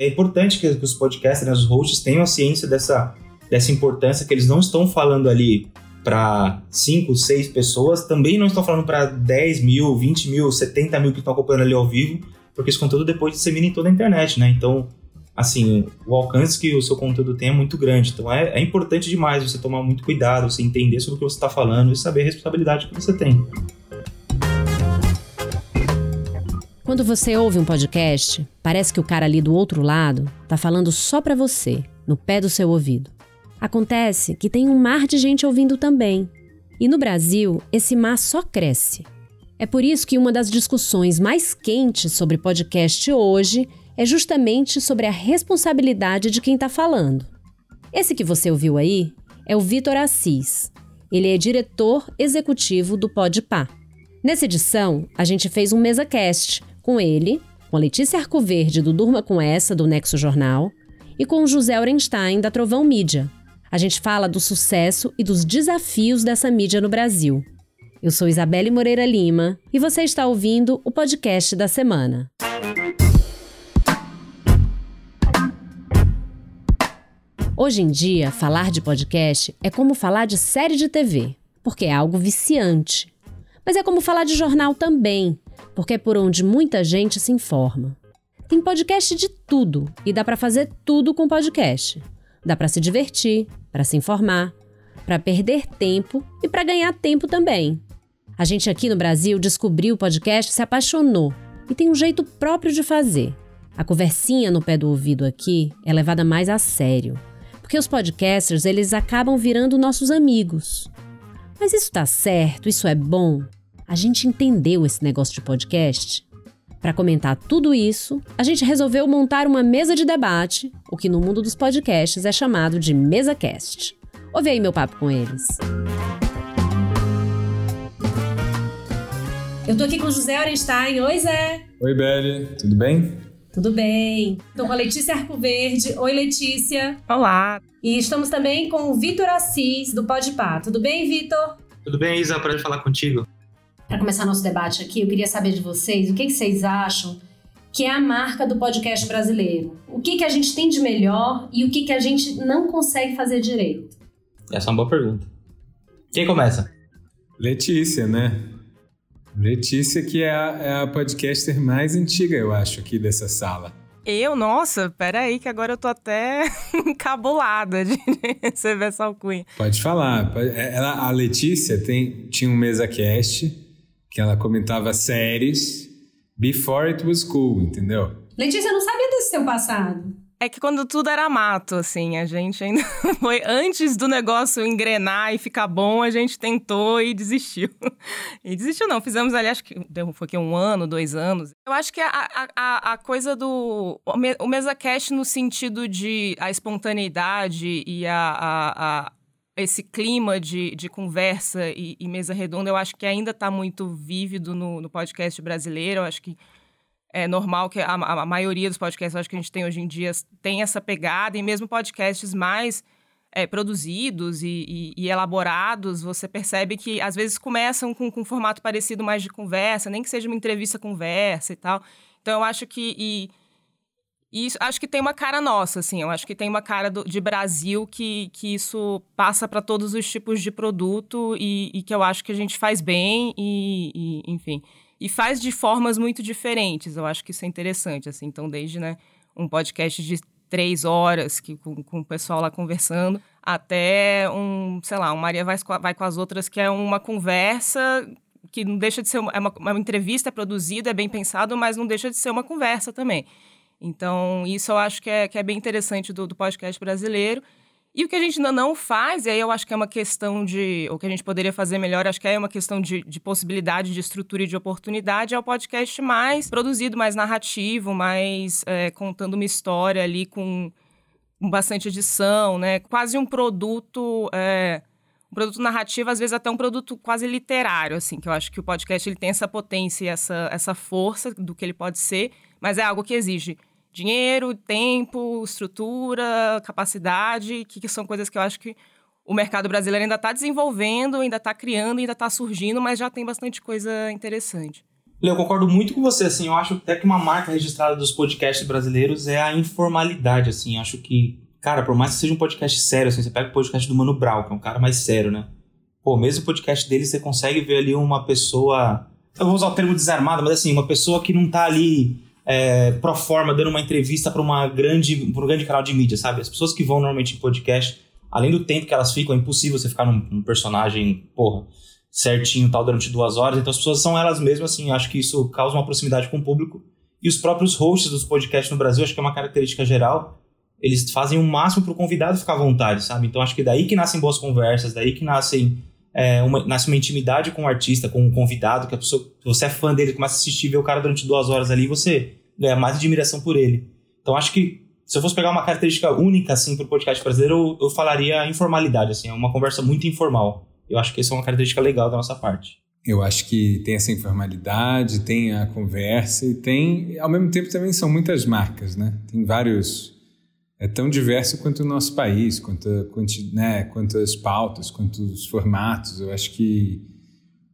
É importante que, que os podcasters, né, os hosts, tenham a ciência dessa, dessa importância, que eles não estão falando ali para 5, 6 pessoas, também não estão falando para 10 mil, 20 mil, 70 mil que estão acompanhando ali ao vivo, porque esse conteúdo depois dissemina em toda a internet, né? Então, assim, o alcance que o seu conteúdo tem é muito grande. Então, é, é importante demais você tomar muito cuidado, você entender sobre o que você está falando e saber a responsabilidade que você tem. Quando você ouve um podcast, parece que o cara ali do outro lado tá falando só para você, no pé do seu ouvido. Acontece que tem um mar de gente ouvindo também. E no Brasil, esse mar só cresce. É por isso que uma das discussões mais quentes sobre podcast hoje é justamente sobre a responsabilidade de quem está falando. Esse que você ouviu aí é o Vitor Assis. Ele é diretor executivo do Podpah. Nessa edição, a gente fez um MesaCast com ele, com a Letícia Arcoverde do Durma Com Essa, do Nexo Jornal, e com o José Orenstein, da Trovão Mídia. A gente fala do sucesso e dos desafios dessa mídia no Brasil. Eu sou Isabelle Moreira Lima e você está ouvindo o podcast da semana. Hoje em dia, falar de podcast é como falar de série de TV, porque é algo viciante. Mas é como falar de jornal também, porque é por onde muita gente se informa. Tem podcast de tudo e dá para fazer tudo com podcast. Dá para se divertir, para se informar, para perder tempo e para ganhar tempo também. A gente aqui no Brasil descobriu o podcast, se apaixonou e tem um jeito próprio de fazer. A conversinha no pé do ouvido aqui é levada mais a sério, porque os podcasters eles acabam virando nossos amigos. Mas isso tá certo? Isso é bom? A gente entendeu esse negócio de podcast? Para comentar tudo isso, a gente resolveu montar uma mesa de debate, o que no mundo dos podcasts é chamado de MesaCast. Ouve aí meu papo com eles. Eu tô aqui com o José Orenstein. Oi, Zé. Oi, Beli. Tudo bem? Tudo bem. Tô com a Letícia Arcoverde. Oi, Letícia. Olá. E estamos também com o Vitor Assis, do Podpah. Tudo bem, Vitor? Tudo bem, Isa? Prazer falar contigo. Para começar nosso debate aqui, eu queria saber de vocês o que, que vocês acham que é a marca do podcast brasileiro. O que, que a gente tem de melhor e o que, que a gente não consegue fazer direito? Essa é uma boa pergunta. Quem começa? Letícia, né? Letícia, que é a, é a podcaster mais antiga, eu acho, aqui dessa sala. Eu? Nossa, peraí, que agora eu tô até encabulada de receber essa alcunha. Pode falar. Ela, a Letícia tem, tinha um mesa cast que ela comentava séries before it was cool, entendeu? Letícia, eu não sabia desse seu passado. É que quando tudo era mato, assim, a gente ainda foi antes do negócio engrenar e ficar bom, a gente tentou e desistiu. E desistiu não, fizemos ali, acho que foi que um ano, dois anos. Eu acho que a, a, a coisa do... O mesa cash no sentido de a espontaneidade e a, a, a esse clima de, de conversa e, e, mesa redonda, eu acho que ainda está muito vívido no, no, podcast brasileiro. Eu acho que é normal que a, a, maioria dos podcasts acho que a gente tem hoje em dia tem essa pegada, e mesmo podcasts mais é, produzidos e, e, e, elaborados, você percebe que às vezes começam com, com um formato parecido mais de conversa, nem que seja uma entrevista-conversa e tal. Então eu acho que. E, e isso, acho que tem uma cara nossa, assim. Eu acho que tem uma cara do, de Brasil que, que isso passa para todos os tipos de produto e, e, que eu acho que a gente faz bem e, e, enfim. E faz de formas muito diferentes. Eu acho que isso é interessante, assim. Então, desde né, um podcast de três horas que, com, com o pessoal lá conversando, até um, sei lá, um Maria vai, vai com as outras, que é uma conversa que não deixa de ser uma, é uma, uma entrevista, é produzida, é bem pensado, mas não deixa de ser uma conversa também. Então, isso eu acho que é, que é bem interessante do, do podcast brasileiro. E o que a gente ainda não faz, e aí eu acho que é uma questão de. O que a gente poderia fazer melhor, acho que é uma questão de, de possibilidade, de estrutura e de oportunidade, é o podcast mais produzido, mais narrativo, mais é, contando uma história ali com, com, bastante edição, né? Quase um produto. É, um produto narrativo, às vezes até um produto quase literário, assim, que eu acho que o podcast ele tem essa potência e essa, essa força do que ele pode ser, mas é algo que exige dinheiro, tempo, estrutura, capacidade, que, que são coisas que eu acho que o mercado brasileiro ainda está desenvolvendo, ainda está criando, ainda está surgindo, mas já tem bastante coisa interessante. Eu concordo muito com você, assim, eu acho até que uma marca registrada dos podcasts brasileiros é a informalidade, assim, acho que, cara, por mais que seja um podcast sério, assim, você pega o podcast do Mano Brown, que é um cara mais sério, né? Pô, mesmo o podcast dele, você consegue ver ali uma pessoa, eu vou usar o termo desarmada, mas assim, uma pessoa que não tá ali é, pro forma dando uma entrevista para uma grande, pra um grande canal de mídia, sabe? As pessoas que vão normalmente em podcast, além do tempo que elas ficam, é impossível você ficar num, num personagem, porra, certinho tal durante duas horas. Então as pessoas são elas mesmas, assim, acho que isso causa uma proximidade com o público. E os próprios hosts dos podcasts no Brasil, acho que é uma característica geral, eles fazem o máximo para o convidado ficar à vontade, sabe? Então acho que daí que nascem boas conversas, daí que nascem é, uma, nasce uma intimidade com o artista, com o convidado, que a pessoa, você é fã dele, começa a assistir, ver o cara durante duas horas ali, você ganha mais admiração por ele. Então acho que se eu fosse pegar uma característica única assim para o podcast brasileiro, eu, eu falaria informalidade, assim, é uma conversa muito informal. Eu acho que essa é uma característica legal da nossa parte. Eu acho que tem essa informalidade, tem a conversa e tem, ao mesmo tempo, também são muitas marcas, né? Tem vários. É tão diverso quanto o nosso país, quanto, quanto, né, quantas pautas, quantos formatos. Eu acho que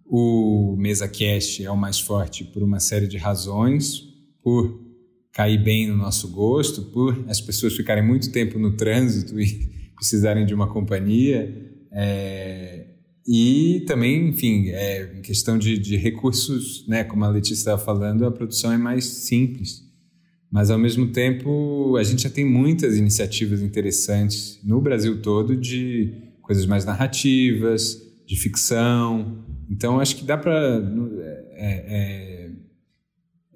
o MesaCast é o mais forte por uma série de razões, por cair bem no nosso gosto, por as pessoas ficarem muito tempo no trânsito e precisarem de uma companhia. É, e também, enfim, é, em questão de, de recursos, né, como a Letícia estava falando, a produção é mais simples. Mas, ao mesmo tempo, a gente já tem muitas iniciativas interessantes no Brasil todo de coisas mais narrativas, de ficção. Então, acho que dá para. É,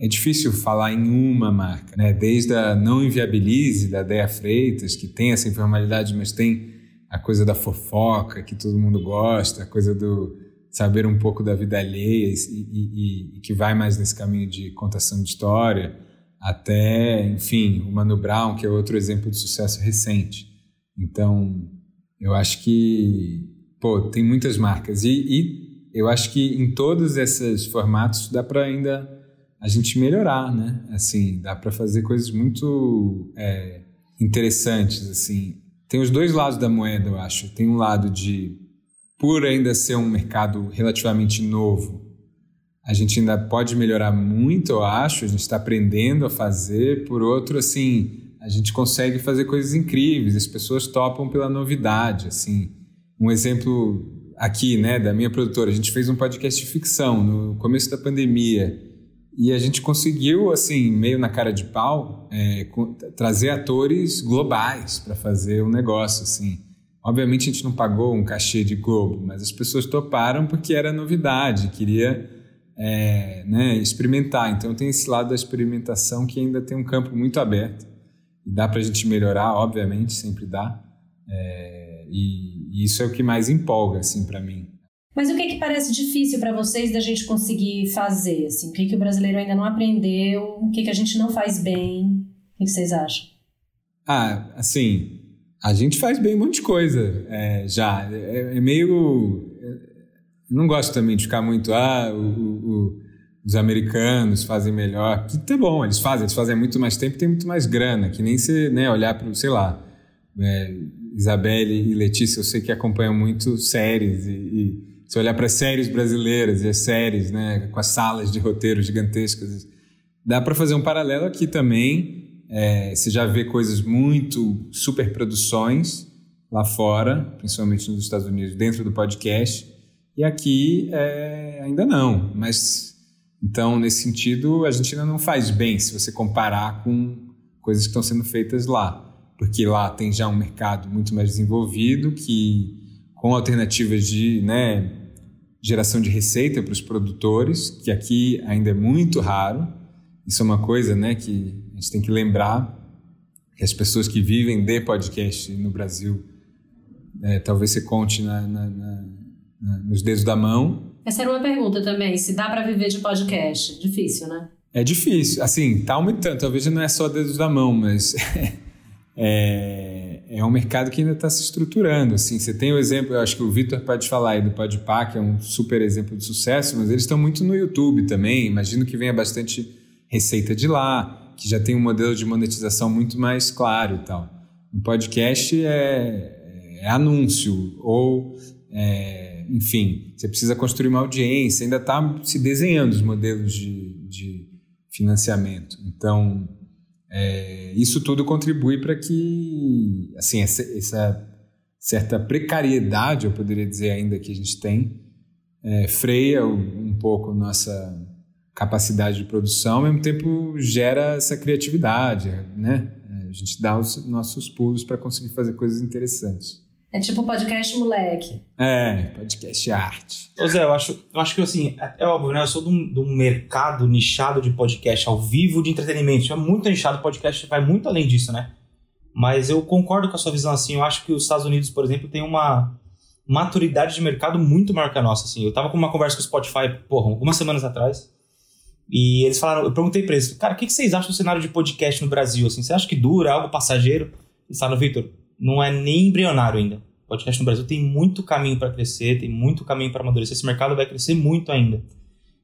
é, difícil falar em uma marca, né? Desde a Não Inviabilize, da Dea Freitas, que tem essa informalidade, mas tem a coisa da fofoca que todo mundo gosta, a coisa do saber um pouco da vida alheia e, e, e, que vai mais nesse caminho de contação de história, até, enfim, o Mano Brown, que é outro exemplo de sucesso recente. Então, eu acho que, pô, tem muitas marcas. E, e eu acho que em todos esses formatos dá para ainda a gente melhorar, né? Assim, dá para fazer coisas muito é, interessantes, assim tem os dois lados da moeda, eu acho. Tem um lado de, por ainda ser um mercado relativamente novo, a gente ainda pode melhorar muito, eu acho. A gente está aprendendo a fazer. Por outro, assim, a gente consegue fazer coisas incríveis. As pessoas topam pela novidade, assim. Um exemplo aqui, né, da minha produtora. A gente fez um podcast de ficção no começo da pandemia. E a gente conseguiu, assim, meio na cara de pau, é, trazer atores globais para fazer o um negócio, assim. Obviamente a gente não pagou um cachê de Globo, mas as pessoas toparam porque era novidade, queria é, né, experimentar. Então tem esse lado da experimentação que ainda tem um campo muito aberto. E dá para a gente melhorar, obviamente, sempre dá. É, e, e, isso é o que mais empolga, assim, para mim. Mas o que, que parece difícil para vocês da gente conseguir fazer? Assim? O que, que o brasileiro ainda não aprendeu? O que, que a gente não faz bem? O que, vocês acham? Ah, assim, a gente faz bem um monte de coisa é, já. É, é meio. É, não gosto também de ficar muito. Ah, o, o, os americanos fazem melhor. Que tá bom, eles fazem, eles fazem muito mais tempo tem muito mais grana. Que nem você né, olhar para, sei lá. É, Isabelle e Letícia, eu sei que acompanham muito séries e, e se olhar para as séries brasileiras e as séries, né, com as salas de roteiro gigantescas, dá para fazer um paralelo aqui também. É, você já vê coisas muito super produções lá fora, principalmente nos Estados Unidos, dentro do podcast, e aqui é, ainda não. Mas então, nesse sentido, a gente ainda não faz bem se você comparar com coisas que estão sendo feitas lá, porque lá tem já um mercado muito mais desenvolvido que com alternativas de né, geração de receita para os produtores, que aqui ainda é muito raro. Isso é uma coisa né, que a gente tem que lembrar, que as pessoas que vivem de podcast no Brasil, é, talvez você conte na, na, na, nos dedos da mão. Essa era uma pergunta também, se dá para viver de podcast. Difícil, né? É difícil. Assim, tá aumentando. Talvez não é só dedos da mão, mas... é, é um mercado que ainda está se estruturando. Assim, você tem o exemplo, eu acho que o Vitor pode falar aí do Podpah, que é um super exemplo de sucesso, mas eles estão muito no YouTube também. Imagino que venha bastante receita de lá, que já tem um modelo de monetização muito mais claro e tal. O podcast é, é anúncio ou é, enfim, você precisa construir uma audiência, ainda está se desenhando os modelos de, de financiamento. Então, é, isso tudo contribui para que, assim, essa, essa, certa precariedade, eu poderia dizer ainda que a gente tem, é, freia um, pouco nossa capacidade de produção, ao mesmo tempo gera essa criatividade, né? A gente dá os nossos pulos para conseguir fazer coisas interessantes. É tipo podcast moleque. É, podcast arte. Ô Zé, eu acho, eu acho que assim, é, é óbvio, né? Eu sou de um, de um, mercado nichado de podcast ao vivo de entretenimento. É muito nichado, podcast vai muito além disso, né? Mas eu concordo com a sua visão, assim. Eu acho que os Estados Unidos, por exemplo, tem uma maturidade de mercado muito maior que a nossa, assim. Eu tava com uma conversa com o Spotify, porra, algumas semanas atrás. E eles falaram, eu perguntei pra eles, cara, o que, que vocês acham do cenário de podcast no Brasil? Assim, você acha que dura, é algo passageiro? Eles falaram, Victor, não é nem embrionário ainda. O podcast no Brasil tem muito caminho para crescer, tem muito caminho para amadurecer. Esse mercado vai crescer muito ainda.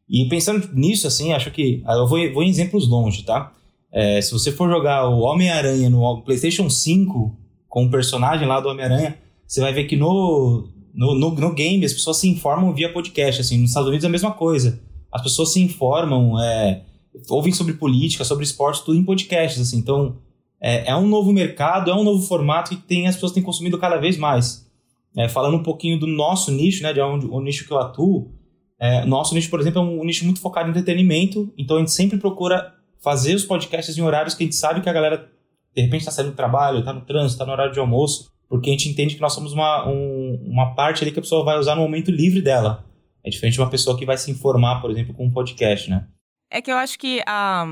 E pensando nisso, assim, acho que. Ah, eu vou, vou em exemplos longe, tá? É, se você for jogar o Homem-Aranha no PlayStation 5, com o personagem lá do Homem-Aranha, você vai ver que no, no, no, no, game as pessoas se informam via podcast. Assim, nos Estados Unidos é a mesma coisa. As pessoas se informam, é, ouvem sobre política, sobre esporte, tudo em podcasts. Assim. Então, é, é um novo mercado, é um novo formato que tem, as pessoas têm consumido cada vez mais. É, falando um pouquinho do nosso nicho, né, de onde o nicho que eu atuo, é, nosso nicho, por exemplo, é um, um nicho muito focado em entretenimento, então a gente sempre procura fazer os podcasts em horários que a gente sabe que a galera, de repente, está saindo do trabalho, está no trânsito, está no horário de almoço, porque a gente entende que nós somos uma, um, uma parte ali que a pessoa vai usar no momento livre dela. É diferente de uma pessoa que vai se informar, por exemplo, com um podcast, né? É que eu acho que a,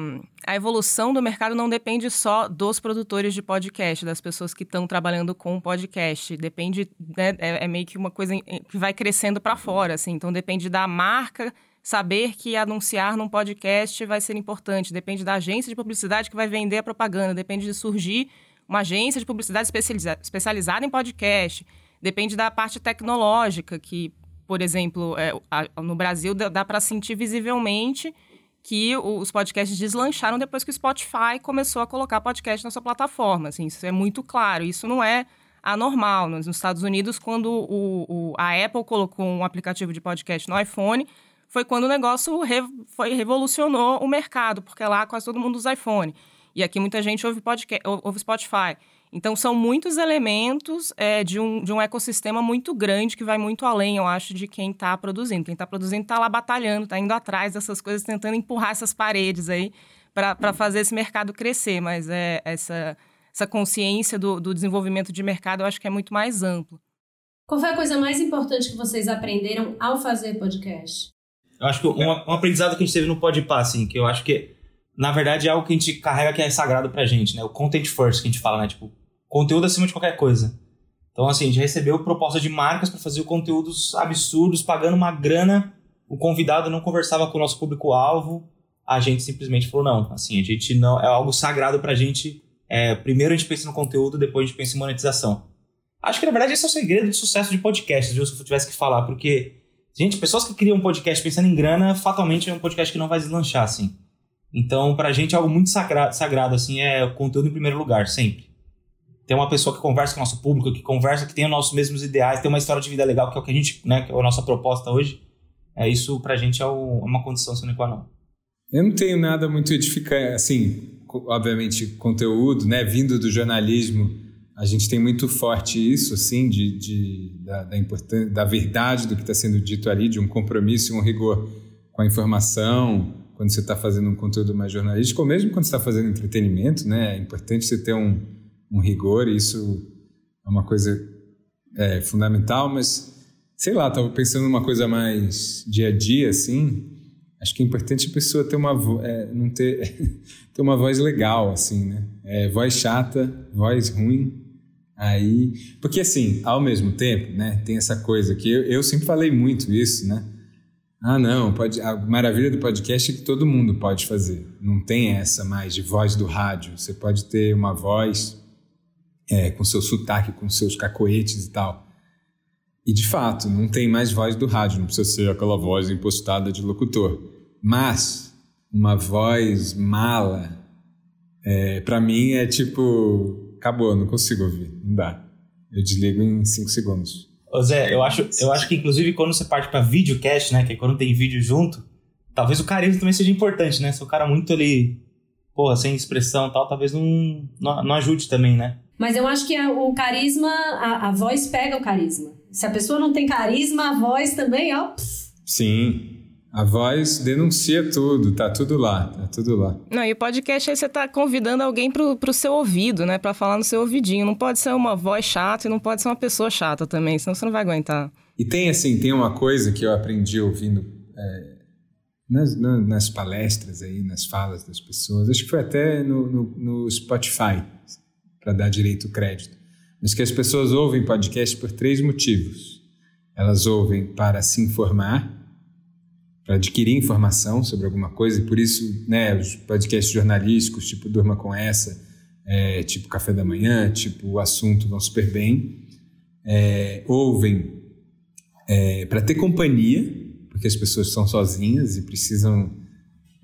a evolução do mercado não depende só dos produtores de podcast, das pessoas que estão trabalhando com podcast. Depende, né, é, é, meio que uma coisa que vai crescendo para fora, assim. Então depende da marca saber que anunciar num podcast vai ser importante. Depende da agência de publicidade que vai vender a propaganda. Depende de surgir uma agência de publicidade especializa especializada em podcast. Depende da parte tecnológica, que, por exemplo, é, a, no Brasil dá, dá para sentir visivelmente que os podcasts deslancharam depois que o Spotify começou a colocar podcast na sua plataforma. Assim, isso é muito claro. Isso não é anormal. Nos Estados Unidos, quando o, o, a Apple colocou um aplicativo de podcast no iPhone, foi quando o negócio re, foi, revolucionou o mercado, porque lá quase todo mundo usa iPhone. E aqui muita gente ouve, podcast, ouve Spotify. Então, são muitos elementos é, de, um, de um ecossistema muito grande que vai muito além, eu acho, de quem está produzindo. Quem está produzindo está lá batalhando, está indo atrás dessas coisas, tentando empurrar essas paredes aí para fazer esse mercado crescer. Mas é, essa, essa consciência do, do desenvolvimento de mercado eu acho que é muito mais amplo. Qual foi a coisa mais importante que vocês aprenderam ao fazer podcast? Eu acho que um, um aprendizado que a gente teve no Podpah, assim, que eu acho que, na verdade, é algo que a gente carrega que é sagrado pra gente, né? O content first que a gente fala, né? Tipo, conteúdo acima de qualquer coisa. Então, assim, a gente recebeu proposta de marcas para fazer conteúdos absurdos, pagando uma grana. O convidado não conversava com o nosso público-alvo. A gente simplesmente falou: não, assim, a gente não. É algo sagrado pra gente. É, primeiro a gente pensa no conteúdo, depois a gente pensa em monetização. Acho que, na verdade, esse é o segredo de sucesso de podcast, viu? Se eu tivesse que falar, porque, gente, pessoas que criam um podcast pensando em grana, fatalmente é um podcast que não vai deslanchar, assim. Então, pra gente, é algo muito sagrado, sagrado assim, é o conteúdo em primeiro lugar, sempre ter uma pessoa que conversa com o nosso público, que conversa, que tem os nossos mesmos ideais, tem uma história de vida legal, que é o que a gente, né, que é a nossa proposta hoje, é isso pra gente é, o, é uma condição sine qua non. Eu não tenho nada muito edificante, assim, obviamente, conteúdo, né, vindo do jornalismo, a gente tem muito forte isso, assim, de, de da, da importância, da verdade do que está sendo dito ali, de um compromisso e um rigor com a informação, quando você está fazendo um conteúdo mais jornalístico, ou mesmo quando você está fazendo entretenimento, né, é importante você ter um um rigor, isso é uma coisa é, fundamental, mas sei lá, estava pensando numa coisa mais dia a dia, assim. Acho que é importante a pessoa ter uma é, não ter, ter uma voz legal, assim, né? É, voz chata, voz ruim. Aí, porque assim, ao mesmo tempo, né, tem essa coisa que eu, eu sempre falei muito isso, né? Ah, não, pode, a maravilha do podcast é que todo mundo pode fazer. Não tem essa mais de voz do rádio. Você pode ter uma voz é, com seu sotaque, com seus cacoetes e tal. E de fato, não tem mais voz do rádio, não precisa ser aquela voz impostada de locutor. Mas uma voz mala, é, para mim é tipo, acabou, não consigo ouvir, não dá. Eu desligo em cinco segundos. Ô Zé, eu acho, eu acho que inclusive quando você parte pra videocast, né? Que é quando tem vídeo junto, talvez o carisma também seja importante, né? Se o cara muito ali, porra, sem expressão e tal, talvez não, não, não, ajude também, né? Mas eu acho que a, o carisma, a, a voz pega o carisma. Se a pessoa não tem carisma, a voz também, ó. Sim. A voz denuncia tudo, tá tudo lá, tá tudo lá. Não, e o podcast aí você tá convidando alguém pro, pro seu ouvido, né? Pra falar no seu ouvidinho. Não pode ser uma voz chata e não pode ser uma pessoa chata também, senão você não vai aguentar. E tem, assim, tem uma coisa que eu aprendi ouvindo é, nas, nas, palestras aí, nas falas das pessoas. Acho que foi até no, no, no Spotify, para dar direito crédito. Mas que as pessoas ouvem podcast por três motivos. Elas ouvem para se informar, para adquirir informação sobre alguma coisa, e por isso, né, os podcasts jornalísticos, tipo Durma com Essa, é, tipo Café da Manhã, tipo O Assunto vão super bem, é, ouvem é, para ter companhia, porque as pessoas estão sozinhas e precisam.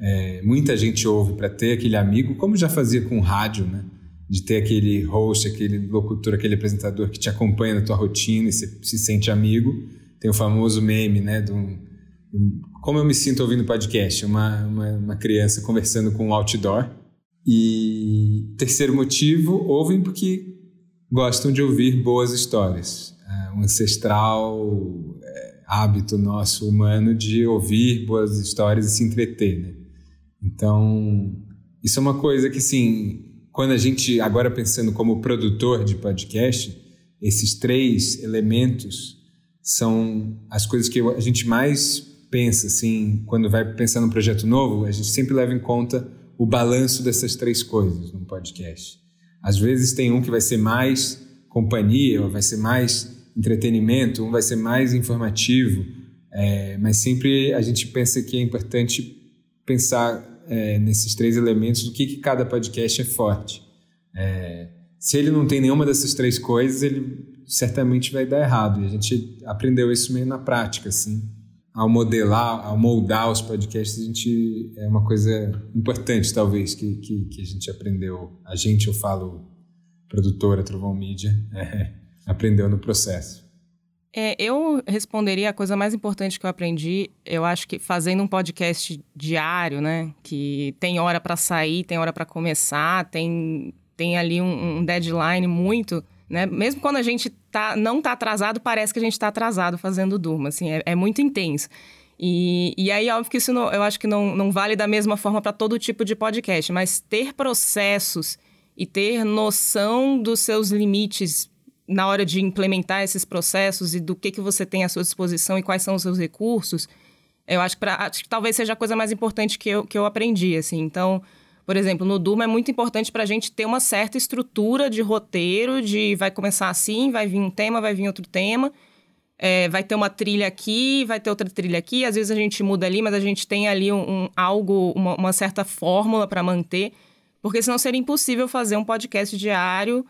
É, muita gente ouve para ter aquele amigo, como já fazia com rádio, né? De ter aquele host, aquele locutor, aquele apresentador que te acompanha na tua rotina e você se sente amigo. Tem o famoso meme, né? De um, como eu me sinto ouvindo podcast? Uma, uma, uma criança conversando com um outdoor. E terceiro motivo, ouvem porque gostam de ouvir boas histórias. É um ancestral é, hábito nosso humano de ouvir boas histórias e se entreter. Né? Então, isso é uma coisa que, assim, quando a gente, agora pensando como produtor de podcast, esses três elementos são as coisas que a gente mais pensa assim, quando vai pensar num projeto novo, a gente sempre leva em conta o balanço dessas três coisas num podcast. Às vezes tem um que vai ser mais companhia, ou vai ser mais entretenimento, um vai ser mais informativo, é, mas sempre a gente pensa que é importante pensar é, nesses três elementos do que, que cada podcast é forte. É, se ele não tem nenhuma dessas três coisas, ele certamente vai dar errado. E a gente aprendeu isso meio na prática, assim ao modelar, ao moldar os podcasts, a gente é uma coisa importante, talvez, que, que, que a gente aprendeu. A gente, eu falo, produtora Trovão Mídia, é, aprendeu no processo. É, eu responderia a coisa mais importante que eu aprendi, eu acho que fazendo um podcast diário, né? Que tem hora para sair, tem hora para começar, tem, tem ali um, um deadline muito né? Mesmo quando a gente tá, não está atrasado, parece que a gente está atrasado fazendo Durma. Assim, é, é muito intenso. E, e aí, óbvio que isso não, eu acho que não, não vale da mesma forma para todo tipo de podcast, mas ter processos e ter noção dos seus limites na hora de implementar esses processos e do que, que você tem à sua disposição e quais são os seus recursos, eu acho que, pra, acho que talvez seja a coisa mais importante que eu, que eu aprendi, assim. Então, por exemplo, no Durma é muito importante para a gente ter uma certa estrutura de roteiro, de vai começar assim, vai vir um tema, vai vir outro tema, é, vai ter uma trilha aqui, vai ter outra trilha aqui. Às vezes a gente muda ali, mas a gente tem ali um, um algo, uma, uma certa fórmula para manter, porque senão seria impossível fazer um podcast diário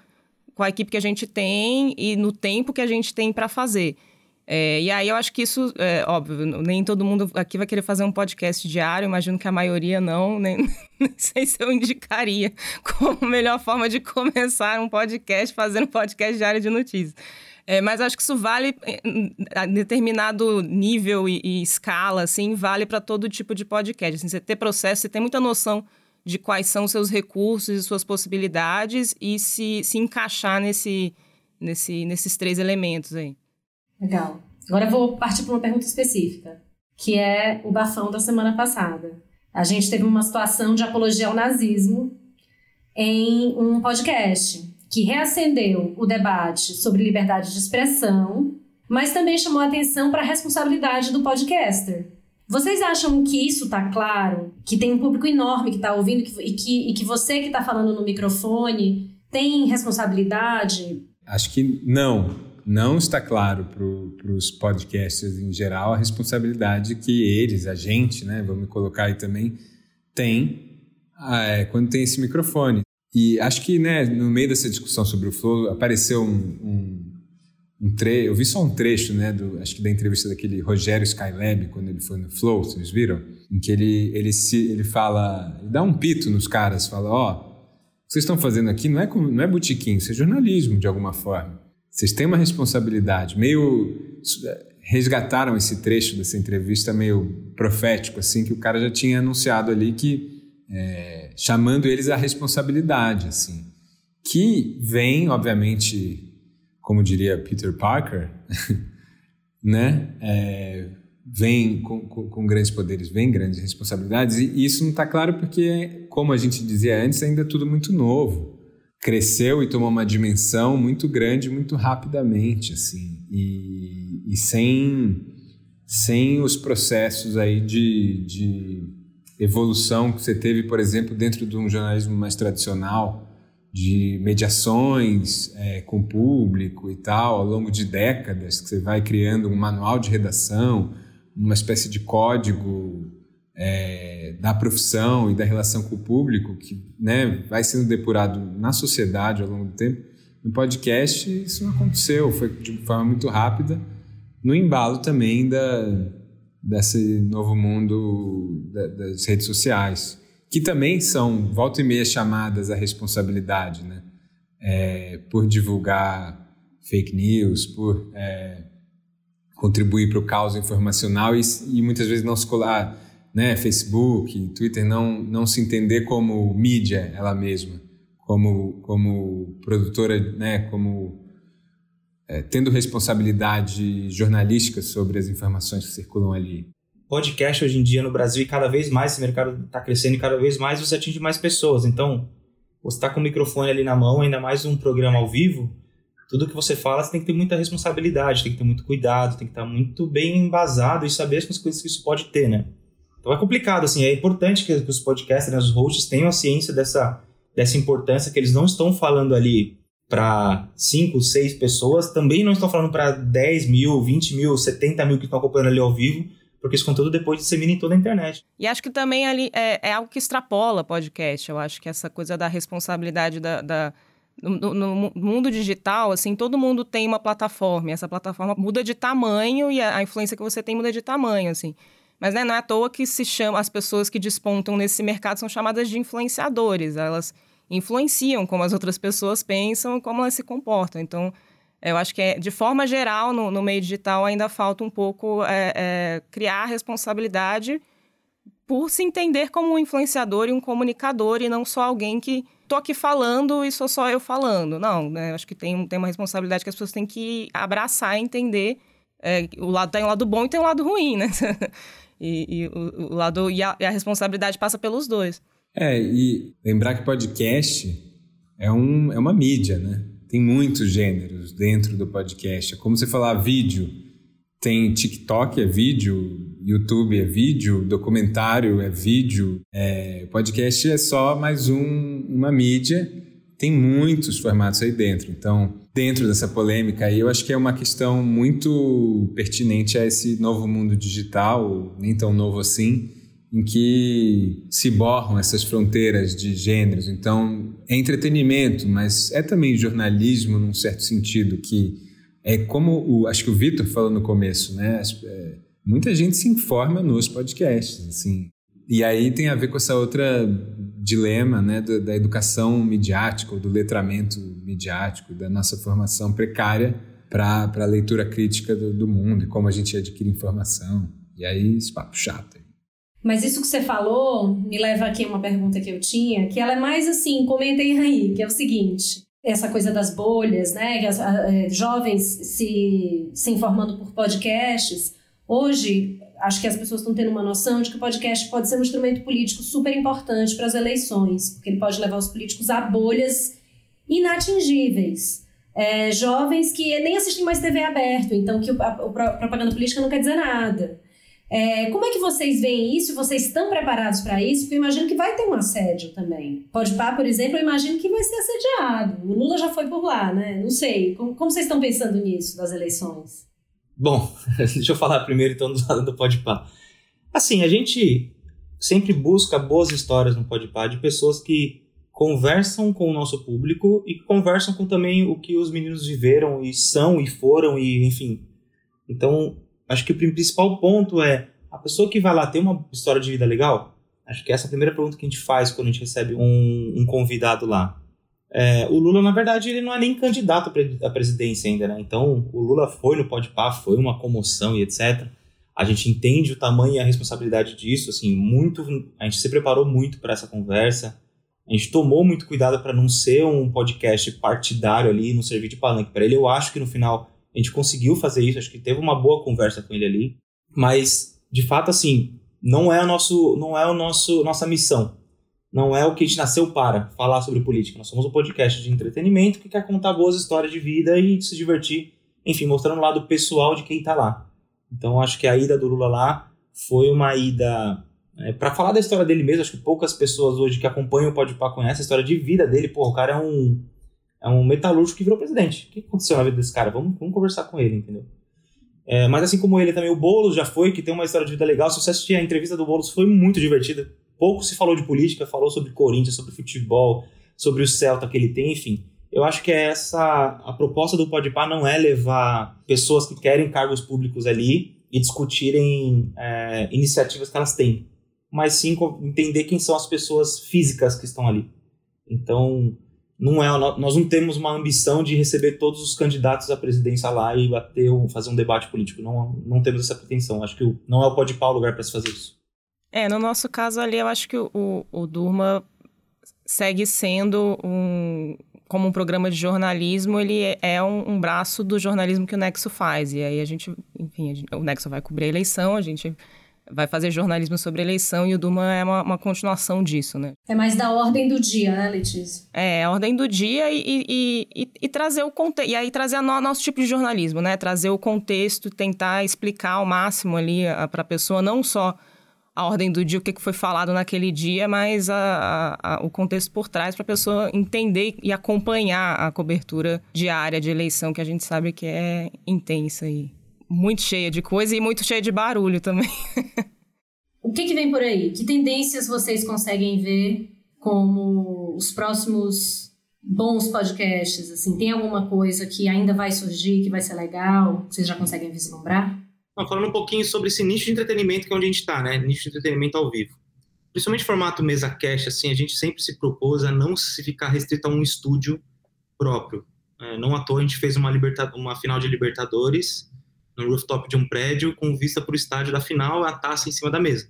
com a equipe que a gente tem e no tempo que a gente tem para fazer. É, e aí eu acho que isso, é, óbvio, nem todo mundo aqui vai querer fazer um podcast diário, imagino que a maioria não, nem, nem sei se eu indicaria como melhor forma de começar um podcast fazendo podcast diário de notícias. É, mas acho que isso vale a determinado nível e, e escala, assim, vale para todo tipo de podcast. Assim, você ter processo, você ter muita noção de quais são seus recursos e suas possibilidades e se, se encaixar nesse, nesse, nesses três elementos aí. Legal. Agora eu vou partir para uma pergunta específica, que é o bafão da semana passada. A gente teve uma situação de apologia ao nazismo em um podcast que reacendeu o debate sobre liberdade de expressão, mas também chamou a atenção para a responsabilidade do podcaster. Vocês acham que isso está claro? Que tem um público enorme que está ouvindo e, que, e que você que está falando no microfone tem responsabilidade? Acho que não não está claro para os podcasters em geral a responsabilidade que eles, a gente, né, vamos colocar aí também, tem é, quando tem esse microfone. E acho que né, no meio dessa discussão sobre o Flow apareceu um, um, um trecho, eu vi só um trecho, né, do, acho que da entrevista daquele Rogério Skylab, quando ele foi no Flow, vocês viram? Em que ele, ele, se, ele fala, ele dá um pito nos caras, fala, ó, oh, o que vocês estão fazendo aqui não é, não é botiquim, isso é jornalismo de alguma forma. vocês têm uma responsabilidade, meio resgataram esse trecho dessa entrevista meio profético, assim, que o cara já tinha anunciado ali que é, chamando eles à responsabilidade, assim, que vem, obviamente, como diria Peter Parker, né, é, vem com, com, com, grandes poderes, vem grandes responsabilidades, e isso não está claro porque, como a gente dizia antes, ainda é tudo muito novo. Cresceu e tomou uma dimensão muito grande, muito rapidamente, assim, e, e sem, sem os processos aí de, de evolução que você teve, por exemplo, dentro de um jornalismo mais tradicional, de mediações é, com o público e tal, ao longo de décadas, que você vai criando um manual de redação, uma espécie de código é, da profissão e da relação com o público, que né, vai sendo depurado na sociedade ao longo do tempo. No podcast, isso não aconteceu, foi de forma muito rápida, no embalo também da, desse novo mundo das redes sociais, que também são, volta e meia, chamadas à responsabilidade, né? É, por divulgar fake news, por é, contribuir para o caos informacional e, e, muitas vezes não se colar, né? Facebook, Twitter, não, não se entender como mídia ela mesma, como, como produtora, né? Como é, tendo responsabilidade jornalística sobre as informações que circulam ali. Podcast hoje em dia no Brasil e cada vez mais esse mercado está crescendo e cada vez mais você atinge mais pessoas. Então, você está com o microfone ali na mão, ainda mais um programa ao vivo, tudo que você fala você tem que ter muita responsabilidade, tem que ter muito cuidado, tem que estar muito bem embasado e saber as consequências que isso pode ter, né? Então é complicado, assim, é importante que os podcasters, né, os hosts tenham a ciência dessa, dessa importância que eles não estão falando ali para 5, 6 pessoas, também não estão falando para 10 mil, 20 mil, 70 mil que estão acompanhando ali ao vivo, porque esse conteúdo depois dissemina em toda a internet. E acho que também ali é, é algo que extrapola podcast. Eu acho que essa coisa da responsabilidade da, da no, no, mundo digital, assim, todo mundo tem uma plataforma, e essa plataforma muda de tamanho e a, a influência que você tem muda de tamanho, assim. Mas né, não é à toa que se chama, as pessoas que despontam nesse mercado são chamadas de influenciadores. Elas influenciam como as outras pessoas pensam, como elas se comportam. Então, eu acho que, é, de forma geral, no, no meio digital ainda falta um pouco é, é, criar responsabilidade por se entender como um influenciador e um comunicador e não só alguém que tô aqui falando e sou só eu falando. Não, né? Acho que tem, tem uma responsabilidade que as pessoas têm que abraçar e entender. É, o lado tem um lado bom e tem um lado ruim, né? e, e o, o, lado e a, e a responsabilidade passa pelos dois. É, e lembrar que podcast é, um, é uma mídia, né? Tem muitos gêneros dentro do podcast. É como você falar vídeo. Tem TikTok, é vídeo, YouTube é vídeo, documentário é vídeo. É, podcast é só mais um, uma mídia. Tem muitos formatos aí dentro. Então, dentro dessa polêmica aí, eu acho que é uma questão muito pertinente a esse novo mundo digital, nem tão novo assim, em que se borram essas fronteiras de gêneros. Então, é entretenimento, mas é também jornalismo num certo sentido, que é como o, acho que o Vitor falou no começo, né? É, muita gente se informa nos podcasts, assim. E aí tem a ver com essa outra dilema, né, da, da educação midiática, ou do letramento midiático, da nossa formação precária para a leitura crítica do, do mundo e como a gente adquire informação. E aí, esse papo chato. Mas isso que você falou me leva aqui a uma pergunta que eu tinha, que ela é mais assim, comentei aí, que é o seguinte: essa coisa das bolhas, né? Que as, a, é, jovens se, se informando por podcasts. Hoje, acho que as pessoas estão tendo uma noção de que o podcast pode ser um instrumento político super importante para as eleições, porque ele pode levar os políticos a bolhas inatingíveis. É, jovens que nem assistem mais TV aberto, então que a, a propaganda política não quer dizer nada. É, como é que vocês veem isso? Vocês estão preparados para isso? Porque eu imagino que vai ter um assédio também. Pode pá, por exemplo, eu imagino que vai ser assediado. O Lula já foi por lá, né? Não sei. Como, como vocês estão pensando nisso das eleições? Bom, deixa eu falar primeiro então do do Podpah. Assim, a gente sempre busca boas histórias no Podpah de pessoas que conversam com o nosso público e conversam com também o que os meninos viveram e são e foram e enfim. Então, acho que o principal ponto é a pessoa que vai lá ter uma história de vida legal. Acho que essa é a primeira pergunta que a gente faz quando a gente recebe um, um convidado lá. É, o Lula, na verdade, ele não é nem candidato à presidência ainda, né? Então, o Lula foi no Podpah, foi uma comoção e etc. A gente entende o tamanho e a responsabilidade disso, assim, muito. A gente se preparou muito para essa conversa. A gente tomou muito cuidado para não ser um podcast partidário ali, não servir de palanque para ele. Eu acho que no final a gente conseguiu fazer isso, acho que teve uma boa conversa com ele ali. Mas, de fato, assim, não é, o nosso, não é o nosso nossa missão. Não é o que a gente nasceu para falar sobre política. Nós somos um podcast de entretenimento que quer contar boas histórias de vida e se divertir, enfim, mostrando o lado pessoal de quem está lá. Então, acho que a ida do Lula lá foi uma ida é, para falar da história dele mesmo. Acho que poucas pessoas hoje que acompanham o Podpah conhecem a história de vida dele. Pô, o cara é um, é um metalúrgico que virou presidente. O que aconteceu na vida desse cara? Vamos, vamos conversar com ele, entendeu? É, mas assim como ele também, o Boulos já foi, que tem uma história de vida legal. Se você assistir a entrevista do Boulos, foi muito divertida. Pouco se falou de política, falou sobre Corinthians, sobre futebol, sobre o Celta que ele tem, enfim. Eu acho que é essa a proposta do Podpah não é levar pessoas que querem cargos públicos ali e discutirem é, iniciativas que elas têm, mas sim entender quem são as pessoas físicas que estão ali. Então, não é nós não temos uma ambição de receber todos os candidatos à presidência lá e bater fazer um debate político. Não não temos essa pretensão. Acho que não é o pode o lugar para se fazer isso. É no nosso caso ali eu acho que o, o Durma segue sendo um como um programa de jornalismo ele é, é um, um braço do jornalismo que o Nexo faz. E aí a gente enfim a gente, o Nexo vai cobrir a eleição a gente vai fazer jornalismo sobre eleição e o Duma é uma, uma, continuação disso, né? É mais da ordem do dia, né, Letícia? É, a ordem do dia e, e, e, e trazer o contexto. E aí trazer o no, nosso tipo de jornalismo, né? Trazer o contexto, tentar explicar ao máximo ali para a pessoa, não só a ordem do dia, o que foi falado naquele dia, mas a, a, a, o contexto por trás para a pessoa entender e acompanhar a cobertura diária de eleição, que a gente sabe que é intensa e muito cheia de coisa e muito cheia de barulho também. o que, que vem por aí? Que tendências vocês conseguem ver como os próximos bons podcasts? Assim, tem alguma coisa que ainda vai surgir, que vai ser legal? Vocês já conseguem vislumbrar? Não, falando um pouquinho sobre esse nicho de entretenimento que é onde a gente está, né? Nicho de entretenimento ao vivo. Principalmente formato mesa cash, assim, a gente sempre se propôs a não se ficar restrito a um estúdio próprio. É, não à toa a gente fez uma, liberta uma final de Libertadores no rooftop de um prédio com vista para o estádio da final, a taça em cima da mesa.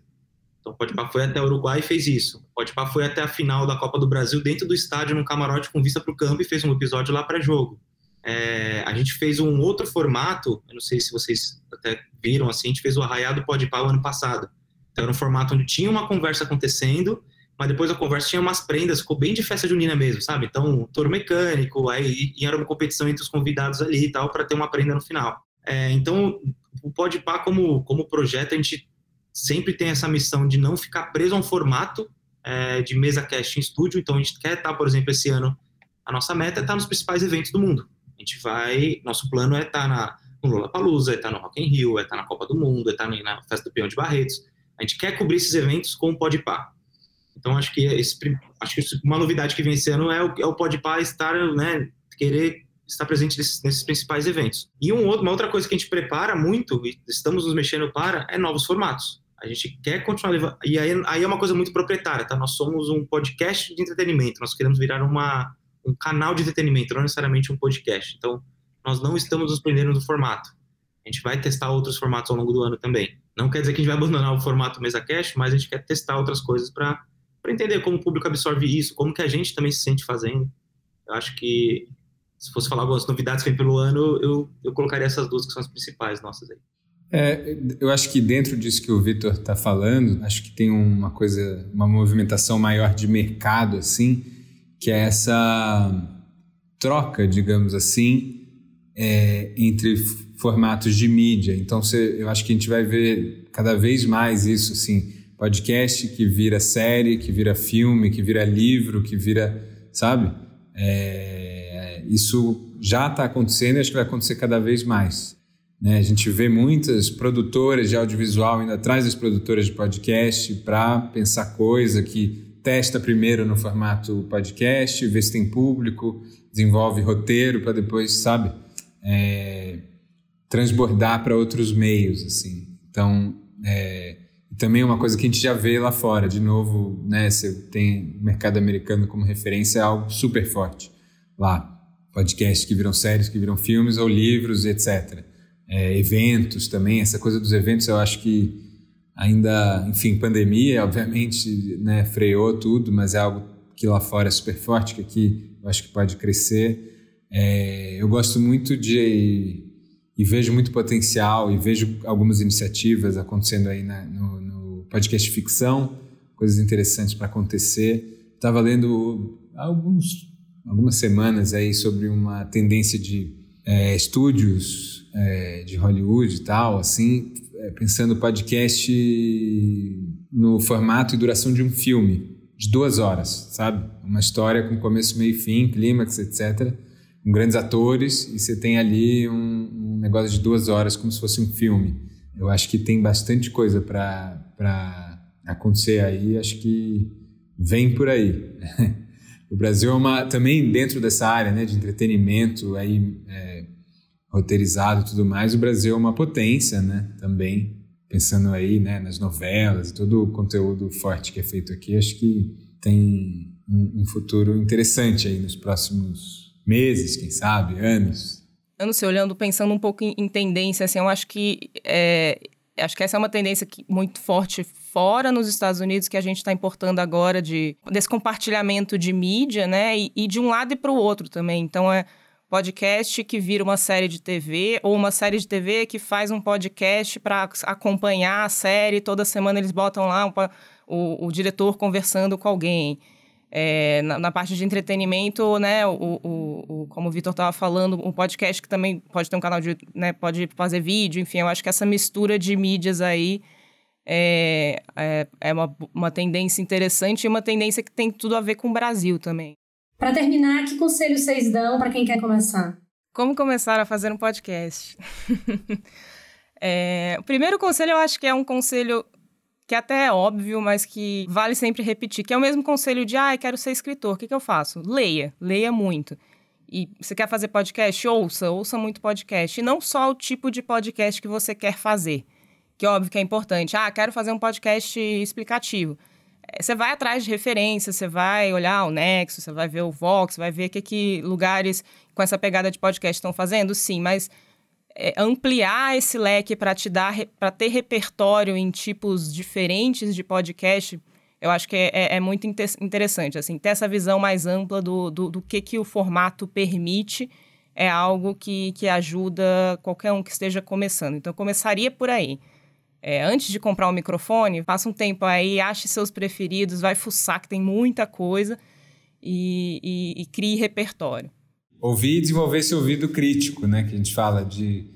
Então, Podpah foi até o Uruguai e fez isso. Podpah foi até a final da Copa do Brasil dentro do estádio, num camarote com vista para o campo e fez um episódio lá para jogo. É, a gente fez um outro formato, eu não sei se vocês até viram, assim, a gente fez o Arraiado Podpah o ano passado. Então, era um formato onde tinha uma conversa acontecendo, mas depois a conversa tinha umas prendas, ficou bem de festa junina mesmo, sabe? Então, touro mecânico, aí e era uma competição entre os convidados ali e tal, para ter uma prenda no final. É, então, o Podpah como, como projeto, a gente sempre tem essa missão de não ficar preso a um formato é, de mesa cast em estúdio. Então, a gente quer estar, por exemplo, esse ano, a nossa meta é estar nos principais eventos do mundo. A gente vai, nosso plano é estar na, no Lollapalooza, é estar no Rock in Rio, é estar na Copa do Mundo, é estar na Festa do Peão de Barretos. A gente quer cobrir esses eventos com o Podpah. Então, acho que, esse, acho que uma novidade que vem esse ano é o, é o Podpah estar, né, querer estar presente nesses, nesses, principais eventos. E um outro, uma outra coisa que a gente prepara muito, e estamos nos mexendo para, é novos formatos. A gente quer continuar levando. E aí, aí é uma coisa muito proprietária, tá? Nós somos um podcast de entretenimento, nós queremos virar uma, um canal de entretenimento, não necessariamente um podcast. Então, nós não estamos nos prendendo no formato. A gente vai testar outros formatos ao longo do ano também. Não quer dizer que a gente vai abandonar o formato mesa cash, mas a gente quer testar outras coisas para entender como o público absorve isso, como que a gente também se sente fazendo. Eu acho que se fosse falar algumas novidades que vem pelo ano, eu, eu colocaria essas duas que são as principais nossas aí. É, eu acho que dentro disso que o Vitor está falando, acho que tem uma coisa, uma movimentação maior de mercado, assim, que é essa troca, digamos assim, é, entre formatos de mídia. Então, você, eu acho que a gente vai ver cada vez mais isso, assim, podcast que vira série, que vira filme, que vira livro, que vira, sabe? É, isso já está acontecendo e acho que vai acontecer cada vez mais. Né? A gente vê muitas produtoras de audiovisual indo atrás das produtoras de podcast para pensar coisa que testa primeiro no formato podcast, vê se tem público, desenvolve roteiro para depois, sabe, é, transbordar para outros meios, assim. Então, é, também é uma coisa que a gente já vê lá fora. De novo, né, você tem mercado americano como referência, é algo super forte lá. Podcasts que viram séries, que viram filmes ou livros, etc. É, eventos também, essa coisa dos eventos eu acho que ainda, enfim, pandemia, obviamente, né, freou tudo, mas é algo que lá fora é super forte, que aqui eu acho que pode crescer. É, eu gosto muito de e vejo muito potencial e vejo algumas iniciativas acontecendo aí na, no, no, podcast ficção, coisas interessantes para acontecer. Estava lendo alguns, algumas semanas aí sobre uma tendência de é, estúdios é, de Hollywood e tal, assim, é, pensando podcast no formato e duração de um filme de duas horas, sabe? Uma história com começo, meio e fim, clímax, etc com grandes atores e você tem ali um, um, negócio de duas horas como se fosse um filme. Eu acho que tem bastante coisa para acontecer aí, acho que vem por aí. o Brasil é uma, também dentro dessa área né, de entretenimento aí, é, roteirizado e tudo mais, o Brasil é uma potência né, também, pensando aí né, nas novelas e todo o conteúdo forte que é feito aqui, acho que tem um, um futuro interessante aí nos próximos meses, quem sabe, anos. Eu não sei, olhando, pensando um pouco em, em tendência, assim, eu acho que é, acho que essa é uma tendência que, muito forte fora nos Estados Unidos que a gente está importando agora de desse compartilhamento de mídia, né? E, e de um lado e para o outro também. Então é podcast que vira uma série de TV ou uma série de TV que faz um podcast para acompanhar a série. Toda semana eles botam lá um, o, o diretor conversando com alguém. É, na, na, parte de entretenimento, né, o, o, o como o Vitor estava falando, um podcast que também pode ter um canal de, né, pode fazer vídeo, enfim, eu acho que essa mistura de mídias aí é, é, é uma, uma tendência interessante e uma tendência que tem tudo a ver com o Brasil também. Para terminar, que conselho vocês dão para quem quer começar? Como começar a fazer um podcast? é, o primeiro conselho eu acho que é um conselho que até é óbvio, mas que vale sempre repetir, que é o mesmo conselho de, ah, quero ser escritor, o que, que eu faço? Leia, leia muito. E você quer fazer podcast? Ouça, ouça muito podcast. E não só o tipo de podcast que você quer fazer, que é óbvio que é importante. Ah, quero fazer um podcast explicativo. É, você vai atrás de referências, você vai olhar o Nexo, você vai ver o Vox, vai ver o que, que lugares com essa pegada de podcast estão fazendo, sim, mas é, ampliar esse leque para te dar, para ter repertório em tipos diferentes de podcast, eu acho que é, é, é muito interessante, assim, ter essa visão mais ampla do, do, do, que, que o formato permite é algo que, que ajuda qualquer um que esteja começando. Então, começaria por aí. É, antes de comprar um microfone, passa um tempo aí, ache seus preferidos, vai fuçar, que tem muita coisa, e, e, e crie repertório ouvir e desenvolver esse ouvido crítico, né? Que a gente fala de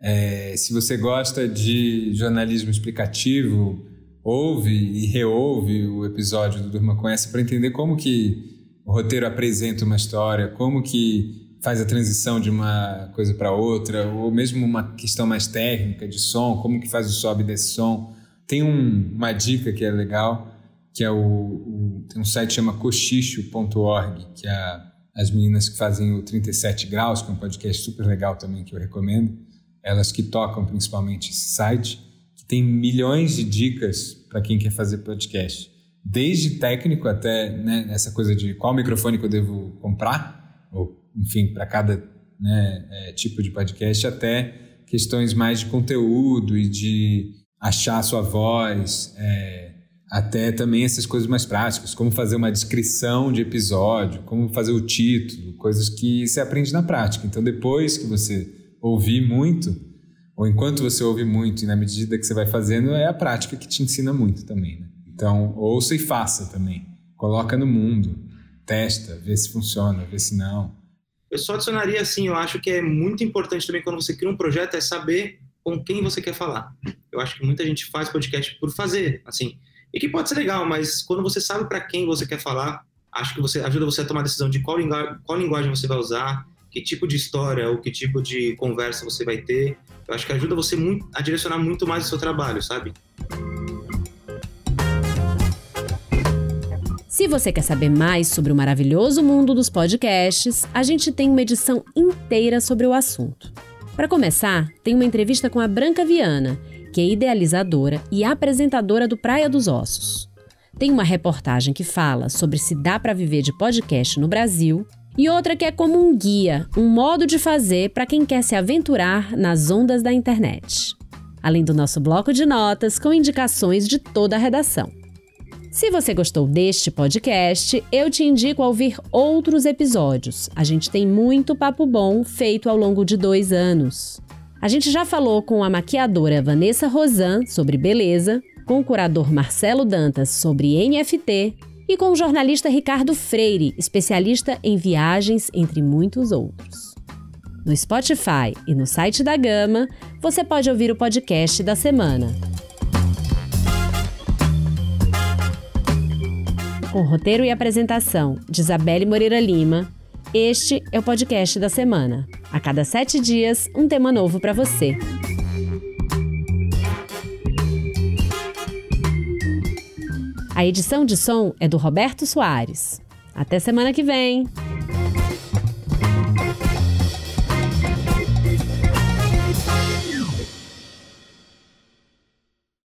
é, se você gosta de jornalismo explicativo, ouve e reouve o episódio do Durma Conhece para entender como que o roteiro apresenta uma história, como que faz a transição de uma coisa para outra, ou mesmo uma questão mais técnica de som, como que faz o sobe desse som. Tem um, uma dica que é legal, que é o, o tem um site que chama cochicho.org, que é as meninas que fazem o 37 Graus, que é um podcast super legal também que eu recomendo, elas que tocam principalmente esse site, que tem milhões de dicas para quem quer fazer podcast. Desde técnico até né, essa coisa de qual microfone que eu devo comprar, ou enfim, para cada né, é, tipo de podcast, até questões mais de conteúdo e de achar a sua voz, é, até também essas coisas mais práticas, como fazer uma descrição de episódio, como fazer o título, coisas que você aprende na prática. Então, depois que você ouvir muito, ou enquanto você ouve muito e na medida que você vai fazendo, é a prática que te ensina muito também. Né? Então, ouça e faça também. Coloca no mundo, testa, vê se funciona, vê se não. Eu só adicionaria assim, eu acho que é muito importante também quando você cria um projeto é saber com quem você quer falar. Eu acho que muita gente faz podcast por fazer, assim, e que pode ser legal, mas quando você sabe para quem você quer falar, acho que você ajuda você a tomar a decisão de qual, lingu qual linguagem você vai usar, que tipo de história ou que tipo de conversa você vai ter. Eu acho que ajuda você muito, a direcionar muito mais o seu trabalho, sabe? Se você quer saber mais sobre o maravilhoso mundo dos podcasts, a gente tem uma edição inteira sobre o assunto. Para começar, tem uma entrevista com a Branca Viana, que é idealizadora e apresentadora do Praia dos Ossos. Tem uma reportagem que fala sobre se dá para viver de podcast no Brasil e outra que é como um guia, um modo de fazer para quem quer se aventurar nas ondas da internet. Além do nosso bloco de notas com indicações de toda a redação. Se você gostou deste podcast, eu te indico a ouvir outros episódios. A gente tem muito papo bom feito ao longo de dois anos. A gente já falou com a maquiadora Vanessa Rosan sobre beleza, com o curador Marcelo Dantas sobre NFT e com o jornalista Ricardo Freire, especialista em viagens, entre muitos outros. No Spotify e no site da Gama, você pode ouvir o podcast da semana. Com roteiro e apresentação de Isabelle Moreira Lima, este é o podcast da semana. A cada sete dias, um tema novo para você. A edição de som é do Roberto Soares. Até semana que vem!